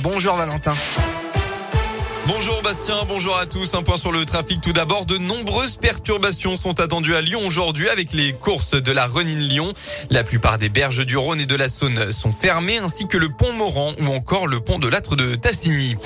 Bonjour Valentin. Bonjour Bastien, bonjour à tous. Un point sur le trafic tout d'abord. De nombreuses perturbations sont attendues à Lyon aujourd'hui avec les courses de la Renine Lyon. La plupart des berges du Rhône et de la Saône sont fermées ainsi que le pont Moran ou encore le pont de l'Âtre de Tassigny.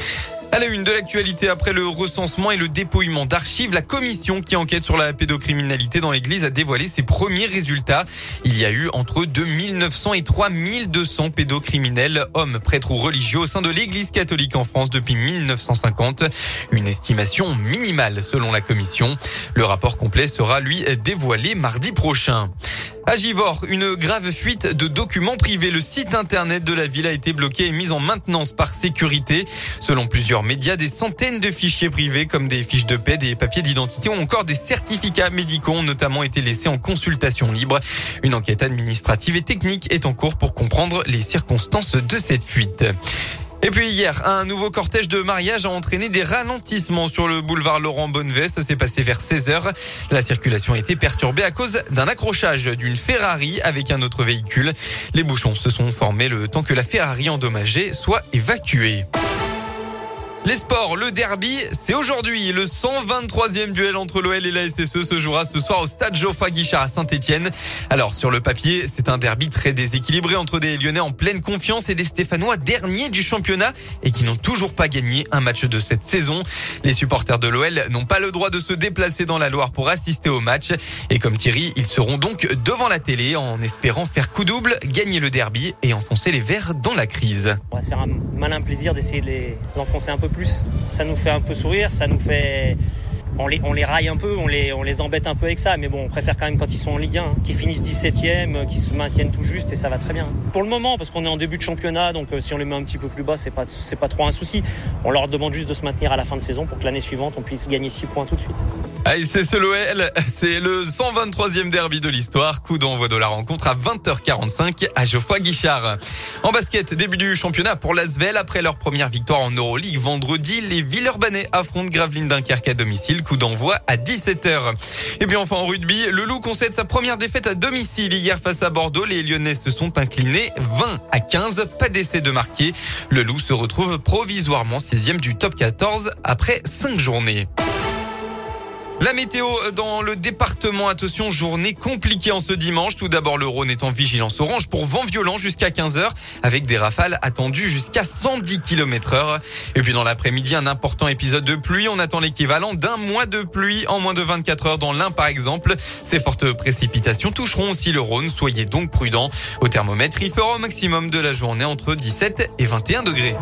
À la une de l'actualité, après le recensement et le dépouillement d'archives, la commission qui enquête sur la pédocriminalité dans l'église a dévoilé ses premiers résultats. Il y a eu entre 2900 et 3200 pédocriminels, hommes, prêtres ou religieux au sein de l'église catholique en France depuis 1950. Une estimation minimale selon la commission. Le rapport complet sera lui dévoilé mardi prochain. À Givor, une grave fuite de documents privés. Le site internet de la ville a été bloqué et mis en maintenance par sécurité. Selon plusieurs médias, des centaines de fichiers privés comme des fiches de paie, des papiers d'identité ou encore des certificats médicaux ont notamment été laissés en consultation libre. Une enquête administrative et technique est en cours pour comprendre les circonstances de cette fuite. Et puis hier, un nouveau cortège de mariage a entraîné des ralentissements sur le boulevard Laurent Bonnevet. Ça s'est passé vers 16 heures. La circulation a été perturbée à cause d'un accrochage d'une Ferrari avec un autre véhicule. Les bouchons se sont formés le temps que la Ferrari endommagée soit évacuée. Les sports, le derby, c'est aujourd'hui. Le 123e duel entre l'OL et la SSE se jouera ce soir au stade Geoffroy Guichard à Saint-Etienne. Alors, sur le papier, c'est un derby très déséquilibré entre des Lyonnais en pleine confiance et des Stéphanois derniers du championnat et qui n'ont toujours pas gagné un match de cette saison. Les supporters de l'OL n'ont pas le droit de se déplacer dans la Loire pour assister au match. Et comme Thierry, ils seront donc devant la télé en espérant faire coup double, gagner le derby et enfoncer les Verts dans la crise. On va faire un malin plaisir d'essayer de les enfoncer un peu plus. Ça nous fait un peu sourire, ça nous fait on les, on les raille un peu, on les, on les embête un peu avec ça, mais bon, on préfère quand même quand ils sont en Ligue 1, qu'ils finissent 17e, qu'ils se maintiennent tout juste et ça va très bien. Pour le moment, parce qu'on est en début de championnat, donc euh, si on les met un petit peu plus bas, c'est pas, c'est pas trop un souci. On leur demande juste de se maintenir à la fin de saison pour que l'année suivante, on puisse gagner 6 points tout de suite. Allez, c'est ce l'OL, c'est le 123e derby de l'histoire. Coup d'envoi de la rencontre à 20h45 à Geoffroy Guichard. En basket, début du championnat pour l'Asvel. Après leur première victoire en Euroleague vendredi, les Villeurbanais affrontent Gravelines Dunkerque à domicile. D'envoi à 17h. Et puis enfin en rugby, le Loup concède sa première défaite à domicile hier face à Bordeaux. Les Lyonnais se sont inclinés 20 à 15. Pas d'essai de marqué. Le Loup se retrouve provisoirement sixième du top 14 après 5 journées. La météo dans le département, attention, journée compliquée en ce dimanche. Tout d'abord, le Rhône est en vigilance orange pour vent violent jusqu'à 15 heures avec des rafales attendues jusqu'à 110 km heure. Et puis dans l'après-midi, un important épisode de pluie. On attend l'équivalent d'un mois de pluie en moins de 24 heures dans l'Ain par exemple. Ces fortes précipitations toucheront aussi le Rhône. Soyez donc prudents. Au thermomètre, il fera au maximum de la journée entre 17 et 21 degrés.